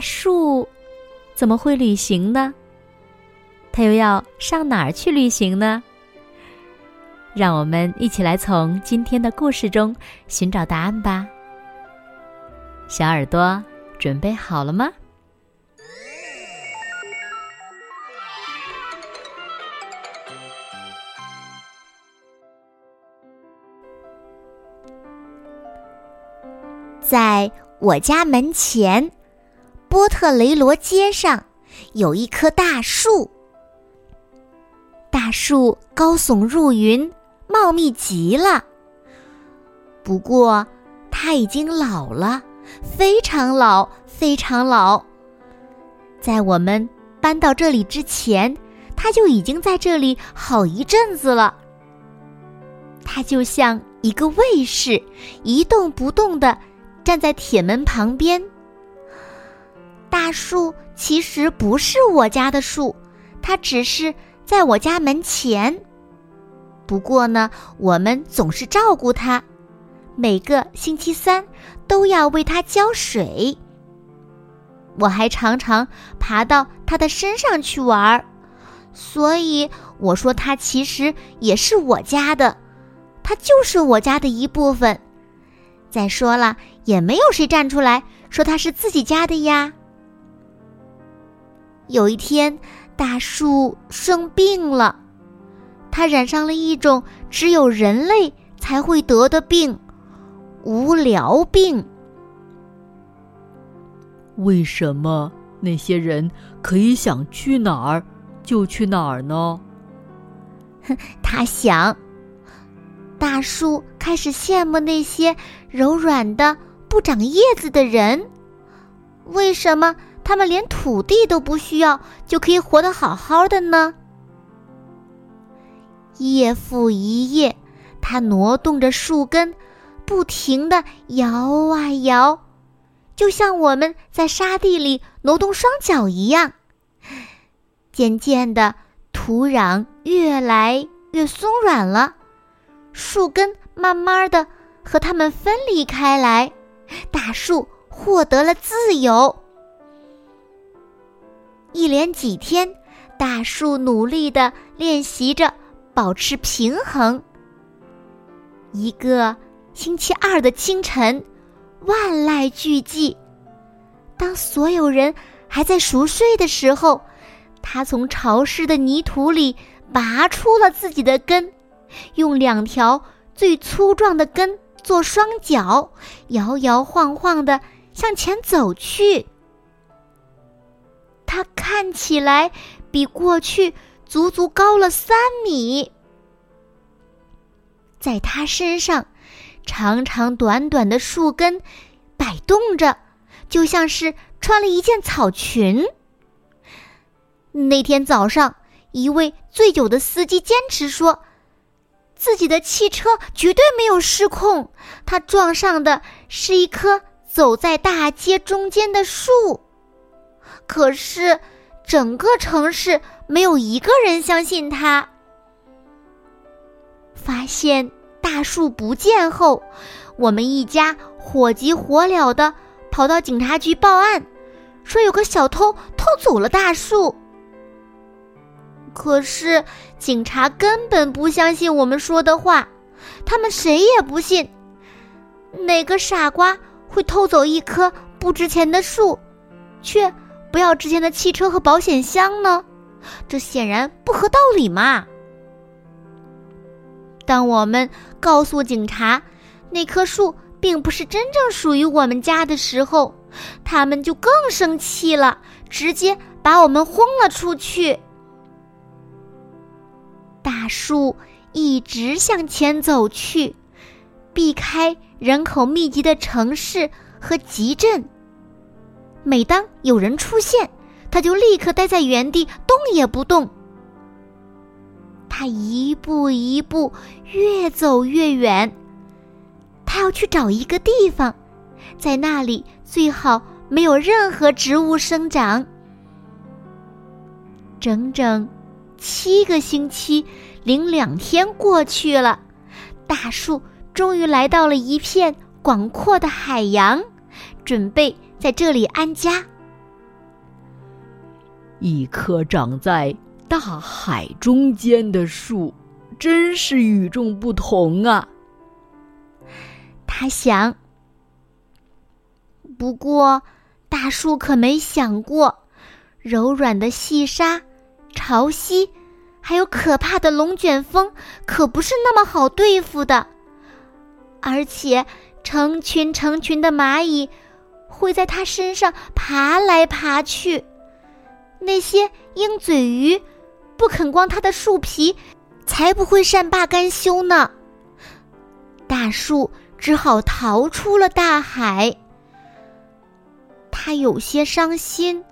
树怎么会旅行呢？它又要上哪儿去旅行呢？让我们一起来从今天的故事中寻找答案吧。小耳朵准备好了吗？在我家门前。波特雷罗街上有一棵大树，大树高耸入云，茂密极了。不过，它已经老了，非常老，非常老。在我们搬到这里之前，它就已经在这里好一阵子了。它就像一个卫士，一动不动的站在铁门旁边。大树其实不是我家的树，它只是在我家门前。不过呢，我们总是照顾它，每个星期三都要为它浇水。我还常常爬到它的身上去玩儿，所以我说它其实也是我家的，它就是我家的一部分。再说了，也没有谁站出来说它是自己家的呀。有一天，大树生病了，它染上了一种只有人类才会得的病——无聊病。为什么那些人可以想去哪儿就去哪儿呢？哼，他想。大树开始羡慕那些柔软的、不长叶子的人。为什么？他们连土地都不需要，就可以活得好好的呢。夜复一夜，它挪动着树根，不停的摇啊摇，就像我们在沙地里挪动双脚一样。渐渐的，土壤越来越松软了，树根慢慢的和它们分离开来，大树获得了自由。一连几天，大树努力的练习着保持平衡。一个星期二的清晨，万籁俱寂。当所有人还在熟睡的时候，他从潮湿的泥土里拔出了自己的根，用两条最粗壮的根做双脚，摇摇晃晃的向前走去。它看起来比过去足足高了三米，在它身上，长长短短的树根摆动着，就像是穿了一件草裙。那天早上，一位醉酒的司机坚持说，自己的汽车绝对没有失控，他撞上的是一棵走在大街中间的树。可是，整个城市没有一个人相信他。发现大树不见后，我们一家火急火燎的跑到警察局报案，说有个小偷偷走了大树。可是警察根本不相信我们说的话，他们谁也不信，哪个傻瓜会偷走一棵不值钱的树，却。不要之前的汽车和保险箱呢？这显然不合道理嘛！当我们告诉警察那棵树并不是真正属于我们家的时候，他们就更生气了，直接把我们轰了出去。大树一直向前走去，避开人口密集的城市和集镇。每当有人出现，他就立刻待在原地，动也不动。他一步一步越走越远，他要去找一个地方，在那里最好没有任何植物生长。整整七个星期零两天过去了，大树终于来到了一片广阔的海洋，准备在这里安家。一棵长在大海中间的树，真是与众不同啊！他想。不过，大树可没想过，柔软的细沙、潮汐，还有可怕的龙卷风，可不是那么好对付的。而且，成群成群的蚂蚁会在它身上爬来爬去。那些鹰嘴鱼不肯光它的树皮，才不会善罢甘休呢。大树只好逃出了大海。他有些伤心，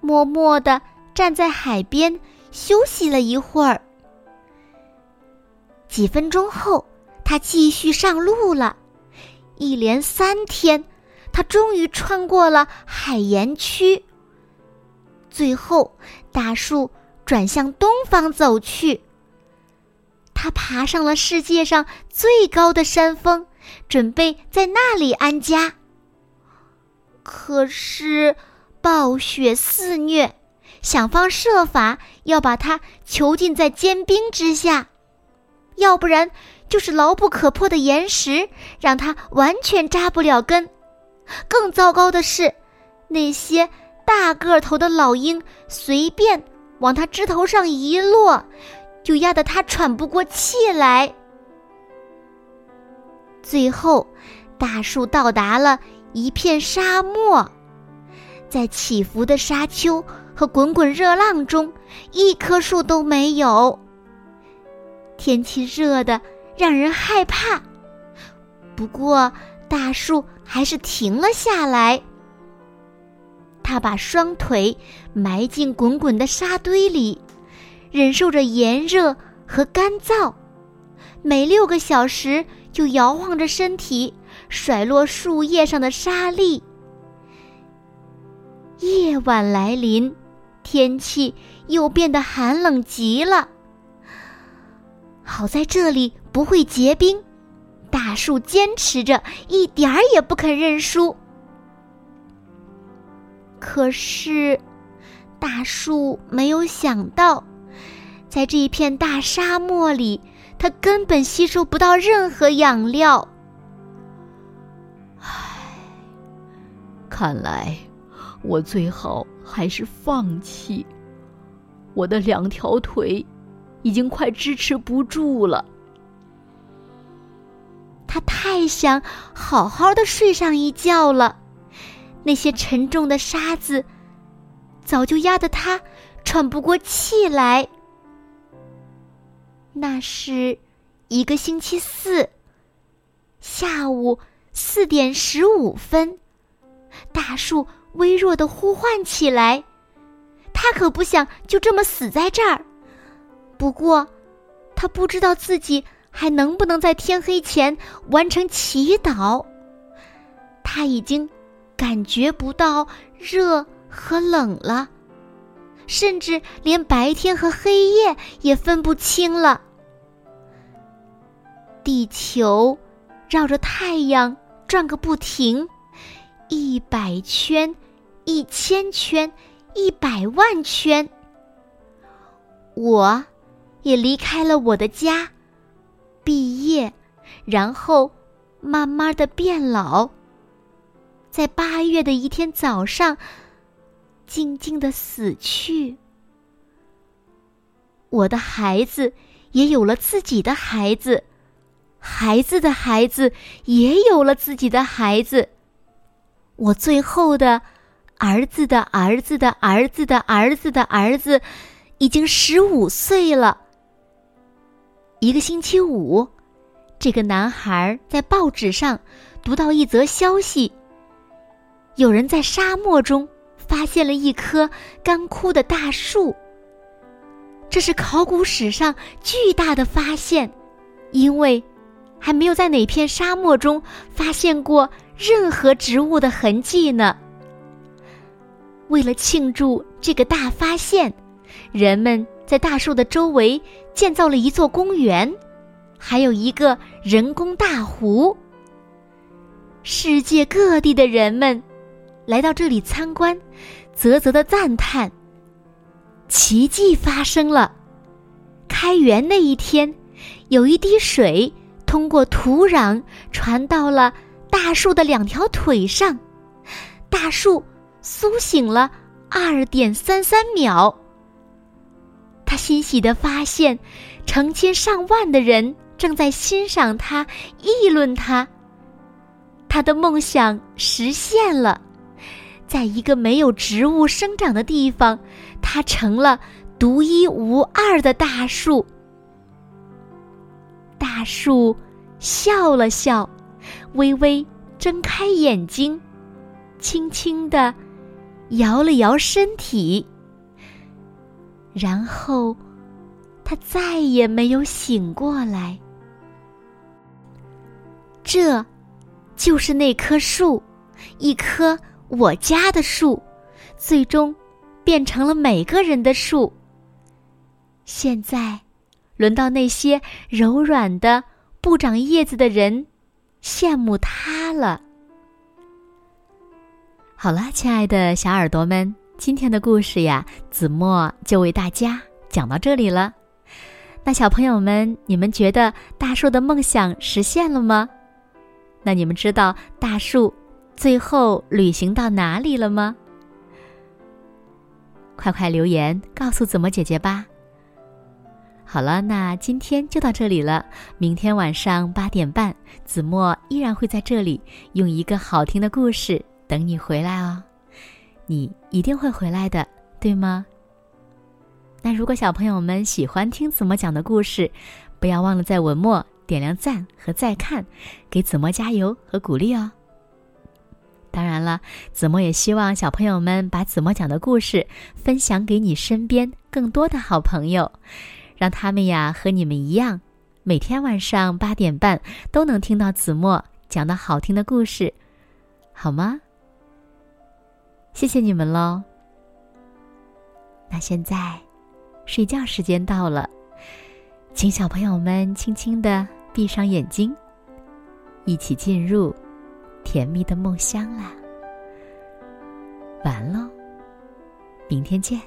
默默的站在海边休息了一会儿。几分钟后，他继续上路了。一连三天，他终于穿过了海盐区。最后，大树转向东方走去。他爬上了世界上最高的山峰，准备在那里安家。可是，暴雪肆虐，想方设法要把它囚禁在坚冰之下，要不然就是牢不可破的岩石，让它完全扎不了根。更糟糕的是，那些大个头的老鹰随便往它枝头上一落，就压得它喘不过气来。最后，大树到达了。一片沙漠，在起伏的沙丘和滚滚热浪中，一棵树都没有。天气热的让人害怕，不过大树还是停了下来。他把双腿埋进滚滚的沙堆里，忍受着炎热和干燥，每六个小时就摇晃着身体。甩落树叶上的沙粒。夜晚来临，天气又变得寒冷极了。好在这里不会结冰，大树坚持着，一点儿也不肯认输。可是，大树没有想到，在这一片大沙漠里，它根本吸收不到任何养料。唉看来，我最好还是放弃。我的两条腿已经快支持不住了。他太想好好的睡上一觉了，那些沉重的沙子早就压得他喘不过气来。那是一个星期四下午四点十五分。大树微弱的呼唤起来，他可不想就这么死在这儿。不过，他不知道自己还能不能在天黑前完成祈祷。他已经感觉不到热和冷了，甚至连白天和黑夜也分不清了。地球绕着太阳转个不停。一百圈，一千圈，一百万圈。我，也离开了我的家，毕业，然后慢慢的变老。在八月的一天早上，静静的死去。我的孩子也有了自己的孩子，孩子的孩子也有了自己的孩子。我最后的儿子的儿子的儿子的儿子的儿子，已经十五岁了。一个星期五，这个男孩在报纸上读到一则消息：有人在沙漠中发现了一棵干枯的大树。这是考古史上巨大的发现，因为还没有在哪片沙漠中发现过任何植物的痕迹呢。为了庆祝这个大发现，人们在大树的周围建造了一座公园，还有一个人工大湖。世界各地的人们来到这里参观，啧啧的赞叹。奇迹发生了，开园那一天，有一滴水通过土壤传到了大树的两条腿上，大树苏醒了二点三三秒。他欣喜的发现，成千上万的人正在欣赏他，议论他。他的梦想实现了，在一个没有植物生长的地方，他成了独一无二的大树。大树笑了笑，微微睁开眼睛，轻轻的摇了摇身体，然后他再也没有醒过来。这。就是那棵树，一棵我家的树，最终变成了每个人的树。现在，轮到那些柔软的不长叶子的人羡慕它了。好了，亲爱的小耳朵们，今天的故事呀，子墨就为大家讲到这里了。那小朋友们，你们觉得大树的梦想实现了吗？那你们知道大树最后旅行到哪里了吗？快快留言告诉子墨姐姐吧。好了，那今天就到这里了。明天晚上八点半，子墨依然会在这里用一个好听的故事等你回来哦。你一定会回来的，对吗？那如果小朋友们喜欢听子墨讲的故事，不要忘了在文末。点亮赞和再看，给子墨加油和鼓励哦。当然了，子墨也希望小朋友们把子墨讲的故事分享给你身边更多的好朋友，让他们呀和你们一样，每天晚上八点半都能听到子墨讲的好听的故事，好吗？谢谢你们喽。那现在，睡觉时间到了，请小朋友们轻轻的。闭上眼睛，一起进入甜蜜的梦乡啦！完喽，明天见。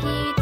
Peter.